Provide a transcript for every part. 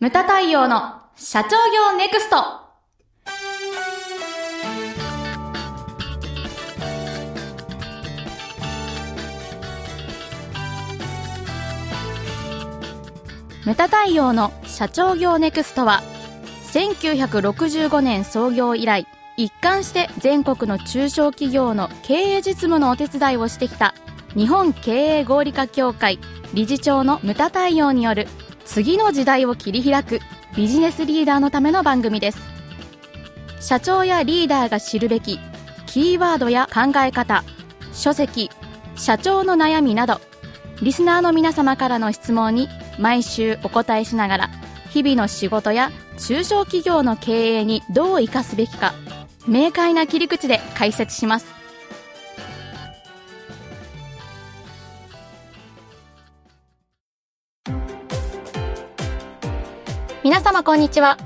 ムタ太陽の社長業ネクスト。ムタ太陽の社長業ネクストは1965年創業以来一貫して全国の中小企業の経営実務のお手伝いをしてきた日本経営合理化協会理事長のムタ太陽による次の時代を切り開くビジネスリーダーのための番組です。社長やリーダーが知るべきキーワードや考え方書籍社長の悩みなどリスナーの皆様からの質問に毎週お答えしながら日々の仕事や中小企業の経営にどう生かすべきか明快な切り口で解説します。こんにちは。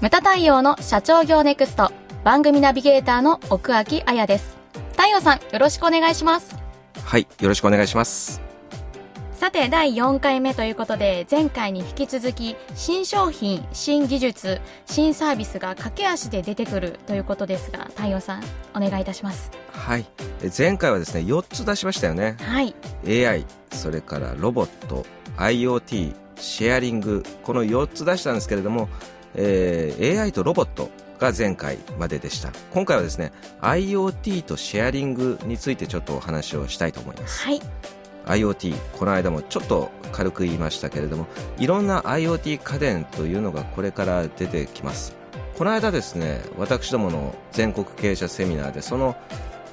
ムタ太陽の社長業ネクスト番組ナビゲーターの奥脇彩です。太陽さんよろしくお願いします。はい、よろしくお願いします。さて第4回目ということで前回に引き続き新商品新技術新サービスが駆け足で出てくるということですが太陽さんお願いいたします。はい、え前回はですね、4つ出しましたよね。はい。AI、それからロボット、IoT、シェアリング、この4つ出したんですけれども、えー AI とロボットが前回まででした。今回はですね、IoT とシェアリングについてちょっとお話をしたいと思います。はい IoT この間もちょっと軽く言いましたけれどもいろんな IoT 家電というのがこれから出てきますこの間ですね私どもの全国経営者セミナーでその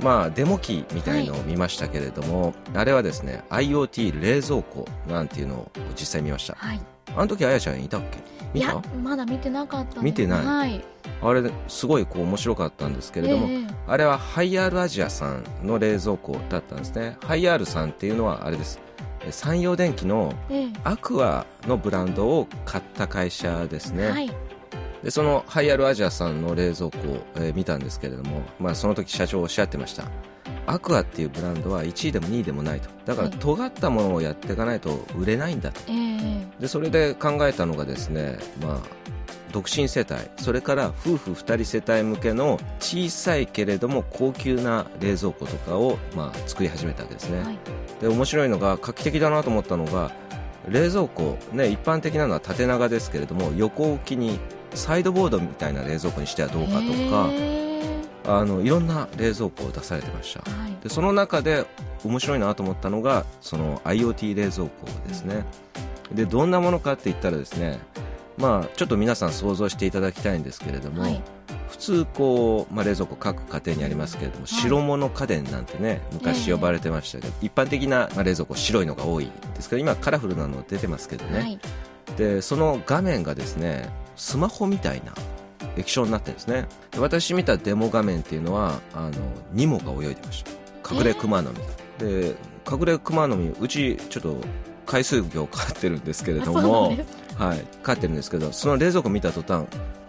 まあデモ機みたいのを見ましたけれども、あれはですね IoT 冷蔵庫なんていうのを実際見ました。はい。あの時あやちゃんいたっけ？い見た？やまだ見てなかったの見てない。はい。あれすごいこう面白かったんですけれども、ええ。あれはハイアールアジアさんの冷蔵庫だったんですね。ハイアールさんっていうのはあれです。え山陽電機のええ。アクアのブランドを買った会社ですね、はいでそのハイアルアジアさんの冷蔵庫を、えー見たんですけれども、まあ、その時社長おっしゃってました。アクアっていうブランドは1位でも2位でもないと。だからはい尖ったものをやっていかないと売れないんだと。ええ。でそれで考えたのがですね、まあ、独身世帯それから夫婦2人世帯向けの小さいけれども高級な冷蔵庫とかを、まあ、作り始めたわけですね、はい。で面白いのが画期的だなと思ったのが冷蔵庫、ね、一般的なのは縦長ですけれども横置きにサイドボードみたいな冷蔵庫にしてはどうかとか、えあのいろんな冷蔵庫を出されてました。えはい。でその中で面白いなと思ったのがその IoT 冷蔵庫ですね。でどんなものかって言ったらですねまあちょっと皆さん想像していただきたいんですけれども、はい。普通こう、まあ、冷蔵庫各家庭にありますけれども、白物家電なんてね昔呼ばれてましたけど、一般的な、まあ、冷蔵庫白いのが多いですけど今カラフルなの出てますけどね、はい。でその画面がですねスマホみたいな液晶になってるんですね。で私見たデモ画面っていうのはあのニモが泳いでました。隠れクマノミ、で隠れクマノミうちちょっと海水魚を飼ってるんですけれどもはい、飼ってるんですけどその冷蔵庫見た途端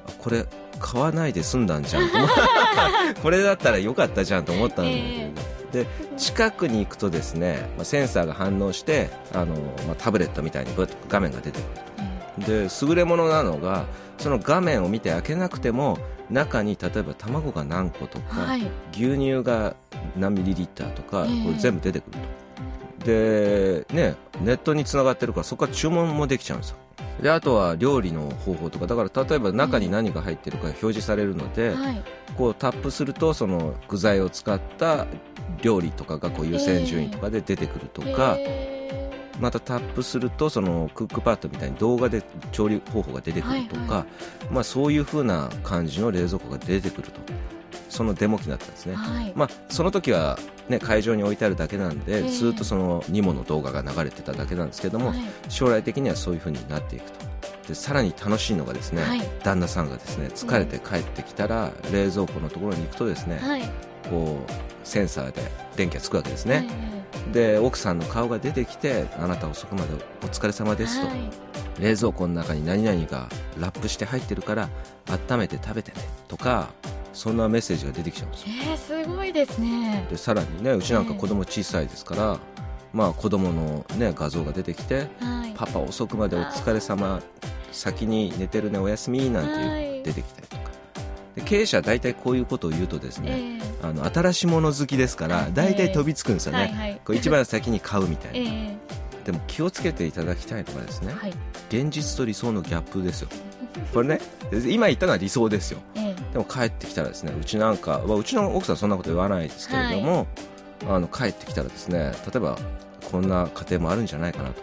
あこれ買わないで済んだんじゃんと思 これだったらよかったじゃんと思ったんだけど、で近くに行くとですね、まあ、センサーが反応してあの、まあ、タブレットみたいにブッと画面が出てくるえで優れものなのがその画面を見て開けなくても中に例えば卵が何個とか、えはい。牛乳が何ミリリッターとか、ええ。これ全部出てくると。でねネットにつながってるからそこから注文もできちゃうんですよ。であとは料理の方法とか。だから例えば中に何が入ってるか表示されるので、はい。こうタップするとその具材を使った料理とかがこう優先順位とかで出てくるとか、えまたタップするとそのクックパッドみたいに動画で調理方法が出てくるとか、はいはまあ、そういう風な感じの冷蔵庫が出てくるとそのデモ機だったんですね、えはい。まあ、その時は、ね、会場に置いてあるだけなんで、ええ。ずっとそのニモの動画が流れてただけなんですけども、はい。将来的にはそういう風になっていくと。でさらに楽しいのがですね、はい。旦那さんがですね疲れて帰ってきたら、冷蔵庫のところに行くとですね、はい。こうセンサーで電気がつくわけですね、えで奥さんの顔が出てきてあなた遅くまでお疲れ様えですと、はい。冷蔵庫の中に何々がラップして入ってるから温めて食べてねとかそんなメッセージが出てきちゃうんですよ。えー、すごいですね。でさらにねうちなんか子供小さいですから、まあ子供のね画像が出てきてはいパパ遅くまでお疲れ様先に寝てるねおやすみなんてはい。出てきたりとかで経営者は大体こういうことを言うとですね、ええ。あの新しいもの好きですから大体飛びつくんですよね、はいはい。こう一番先に買うみたいな、ええ。でも気をつけていただきたいのがですね、はい。現実と理想のギャップですよ。これね今言ったのは理想ですよ。えでも帰ってきたらですねうちなんか、まあうちの奥さんはそんなこと言わないですけれども、あの帰ってきたらですね例えばこんな家庭もあるんじゃないかなと。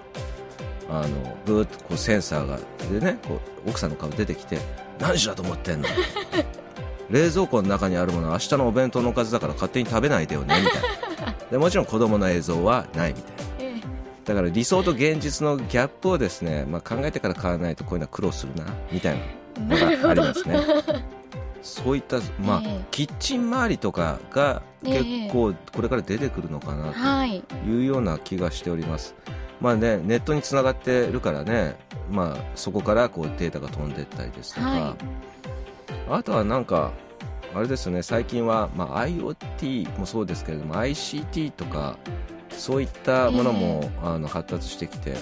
あのブーッとこうセンサーがでねこう奥さんの顔出てきて何時だと思ってんの？冷蔵庫の中にあるものは明日のお弁当のおかずだから勝手に食べないでよねみたいな。でもちろん子供の映像はないみたいな。ええ。だから理想と現実のギャップをですね、まあ、考えてから買わないとこういうのは苦労するなみたいなのがありますね。そういった、まあええ。キッチン周りとかが結構これから出てくるのかなはいとい。うような気がしております、まあね、ネットにつながってるからね、まあ、そこからこうデータが飛んでったりですとか、はあとはなんかあれですよね最近は、まあ、IoT もそうですけれども ICT とかそういったものも、あの発達してきて、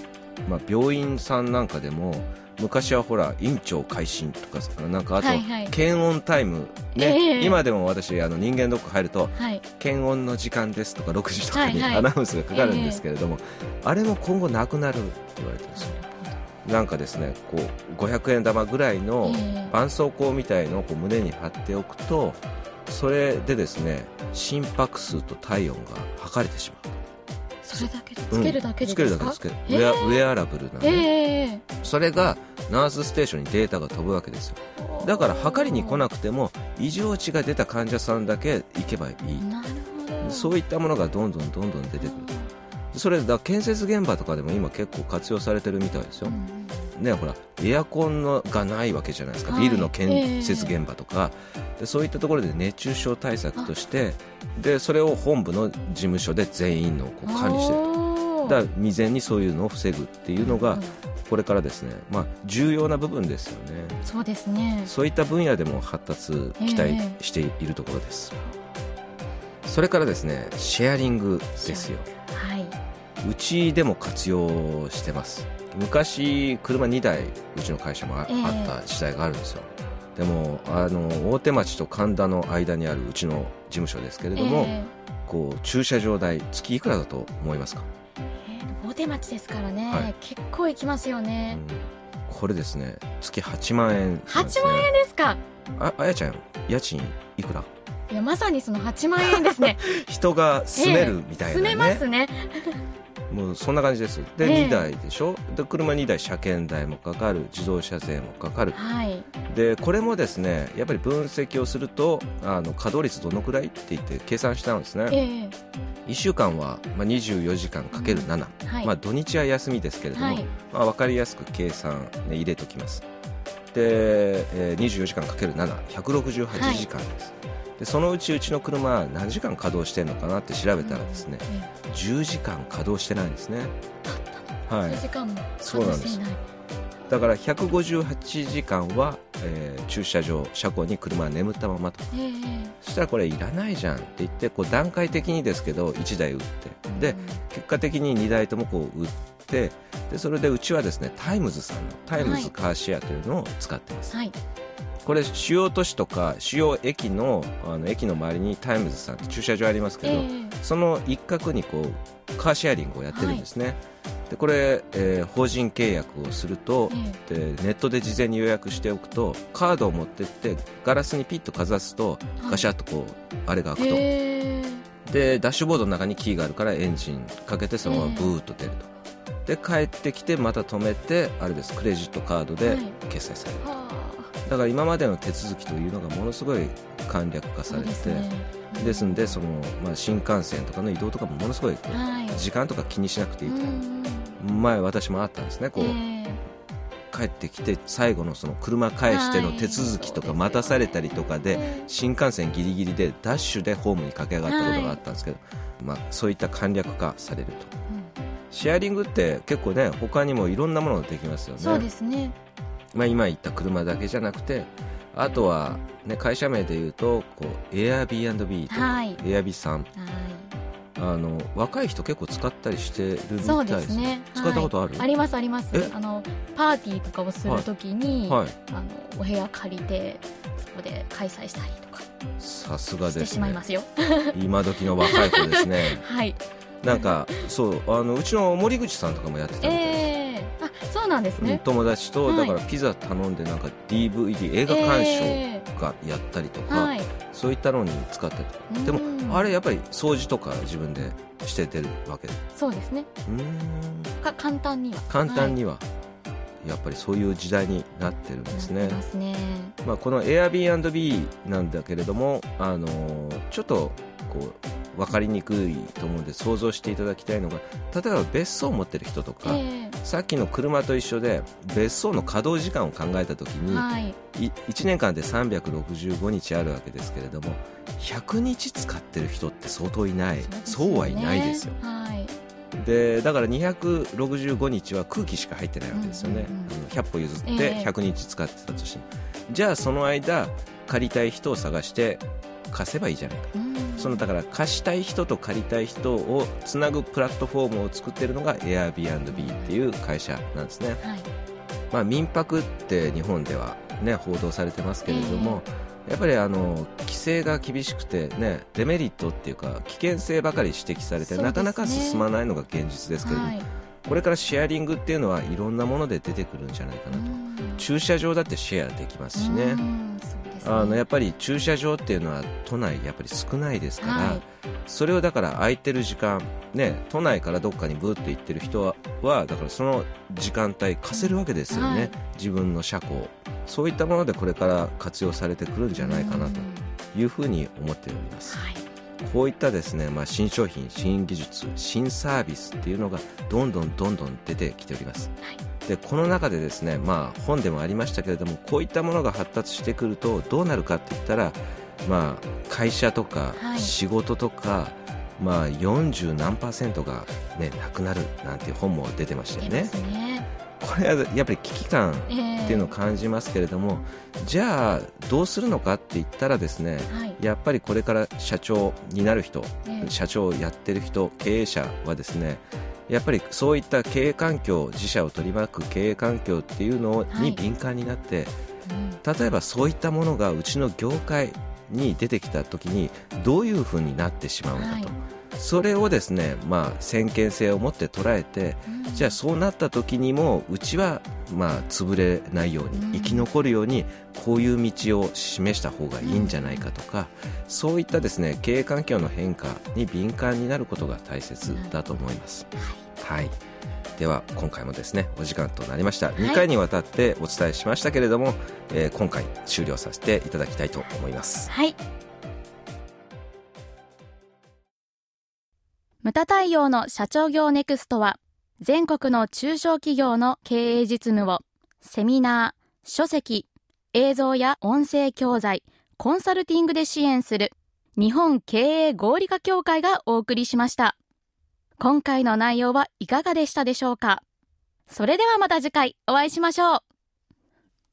まあ、病院さんなんかでも昔はほら院長会心とかなんかあと、はいはい。検温タイム、ねええ。今でも私あの人間ドック入るとはい。検温の時間ですとか6時とかにはいはい。アナウンスがかかるんですけれども、あれも今後なくなるって言われてるんですよなんかですねこう500円玉ぐらいのええ。絆創膏みたいのをこう胸に貼っておくとそれでですね心拍数と体温が測れてしまう。それだけでつけるだけでつけですか？るだけでつける。ウェアウェアラブルなの、ええそれがナースステーションにデータが飛ぶわけですよ。だから測りに来なくても異常値が出た患者さんだけ行けばいい。なるほど。そういったものがどんどんどんどん出てくるそれだ建設現場とかでも今結構活用されてるみたいですよ、うんねほらエアコンのがないわけじゃないですか、はいビルの建設現場とか、でそういったところで熱中症対策としてでそれを本部の事務所で全員のこう管理してるおー。だ未然にそういうのを防ぐっていうのがうん。これからですね、まあ、重要な部分ですよね。そうですね。そういった分野でも発達期待しているところです、それからですねシェアリングですよ。はいうちでも活用してます。昔車2台うちの会社もあ,、ええ。あった時代があるんですよ。でもあの大手町と神田の間にあるうちの事務所ですけれども、えこう駐車場代月いくらだと思いますか、えええ大手町ですからね、はい。結構行きますようね、ん。これですね。月8万円ね、8万円ですか？ああやちゃん家賃いくら？いやまさにその8万円ですね。人が住めるみたいな住ね、めますねもうそんな感じです。で、ええ。2台でしょ？で車2台車検代もかかる自動車税もかかる。はい。でこれもですねやっぱり分析をするとあの稼働率どのくらいって言って計算したんですね。ええ。1週間は、まあ、24時間かける7、はい、まあ、土日は休みですけれども、はい。まあ、分かりやすく計算、ね、入れときます。で、えー24時間かける7168時間です、でそのうちうちの車は何時間稼働してるのかなって調べたらですね、え10時間稼働してないんですね。はい。え10時間も稼働していない。だから158時間は、えー駐車場車庫に車は眠ったままと。ええそしたらこれいらないじゃんって言ってこう段階的にですけど1台売って。で結果的に2台ともこう売ってでそれでうちはですねタイムズさんのタイムズカーシェアというのを使ってます、はいこれ主要都市とか主要駅のあの駅の周りにタイムズさんって駐車場ありますけど、ええ。その一角にこうカーシェアリングをやってるんですね、でこれ、えー法人契約をすると、えでネットで事前に予約しておくとカードを持ってってガラスにピッとかざすとはい。ガシャッとこうあれが開くと、ええ。でダッシュボードの中にキーがあるからエンジンかけてそのままブーッと出ると、で帰ってきてまた止めてあれですクレジットカードではい。決済される、はあだから今までの手続きというのがものすごい簡略化されてですね。んでその、まあ、新幹線とかの移動とかもものすごいこうはい。時間とか気にしなくていいと、うん前私もあったんですねこう、ええ。帰ってきて最後のその車返しての手続きとか待たされたりとかで、ええ新幹線ギリギリでダッシュでホームに駆け上がったことがあったんですけど、まあ、そういった簡略化されると。シェアリングって結構ね他にもいろんなものができますよね。そうですねまあ、今言った車だけじゃなくてあとは、ね、会社名で言うとこう Airbnb とか、はい。エアビさん。はい。あの若い人結構使ったりしてるみたそいうでですすね。使ったことある？はい。ありますあります。え？あのパーティーとかをするときに、はい。あのお部屋借りてそこで開催したりとかさすがですね。しまいますよ。今時の若い子ですね。はい。なんかそうあのうちの森口さんとかもやってたみたいでそうなんですうんね、友達とはい。だからピザ頼んでなんか DVD 映画鑑え賞がやったりとか、えはい。そういったのに使った。りとかでもうんあれやっぱり掃除とか自分でしててるわけ。でそうですね。うーん。か簡単には。簡単には、やっぱりそういう時代になってるんですね。ますね。まあ、この Airbnb なんだけれども、あのーちょっとこう分かりにくいと思うんで想像していただきたいのが例えば別荘を持ってる人とか、えさっきの車と一緒で別荘の稼働時間を考えた時えに、はい。い1年間で365日あるわけですけれども100日使ってる人って相当いない。そう,、はいないですよ。はい。でだから265日は空気しか入ってないわけですよね、うんうんうん。あの100歩譲ってええ。100日使ってたとしても、じゃあその間借りたい人を探して貸せばいいじゃないか。うん。そのだから貸したい人と借りたい人をつなぐプラットフォームを作ってるのが Airbnb っていう会社なんですね、はい。まあ、民泊って日本では、ね、報道されてますけれども、やっぱりあの規制が厳しくて、ね、デメリットっていうか危険性ばかり指摘されて、ね。なかなか進まないのが現実ですけれども、はいこれからシェアリングっていうのはいろんなもので出てくるんじゃないかなと、駐車場だってシェアできますしね、あのやっぱり駐車場っていうのは都内やっぱり少ないですから、はい。それをだから空いてる時間、ね、都内からどっかにブーって行ってる人ははだからその時間帯貸せるわけですよね、はい。自分の車庫そういったものでこれから活用されてくるんじゃないかなとうんいうふうに思っております、はいこういったですね、まあ、新商品新技術新サービスっていうのがどんどんどんどん出てきております、はい。でこの中でですね、まあ、本でもありましたけれどもこういったものが発達してくるとどうなるかって言ったら、まあ、会社とかはい。仕事とか、まあ、40何パーセントが、ね、なくなるなんて本も出てましたよねこれはやっぱり危機感ええ。っていうのを感じますけれども、じゃあどうするのかって言ったらですねはい。やっぱりこれから社長になる人ええ。社長をやってる人経営者はですねやっぱりそういった経営環境自社を取り巻く経営環境っていうのはい。に敏感になって、うん。例えばそういったものがうちの業界に出てきた時にどういうふうになってしまうのかと、はいそれをですね、まあ、先見性を持って捉えてうん。じゃあそうなった時にもうちはまあ潰れないよううん。に生き残るようにこういう道を示した方がいいんじゃないかとかそういったですね経営環境の変化に敏感になることが大切だと思います。はい。では今回もですねお時間となりました、2回にわたってお伝えしましたけれども、えー今回終了させていただきたいと思います。はいムタ太陽の社長業ネクストは全国の中小企業の経営実務をセミナー、書籍、映像や音声教材、コンサルティングで支援する日本経営合理化協会がお送りしました。今回の内容はいかがでしたでしょうか？それではまた次回お会いしましょう。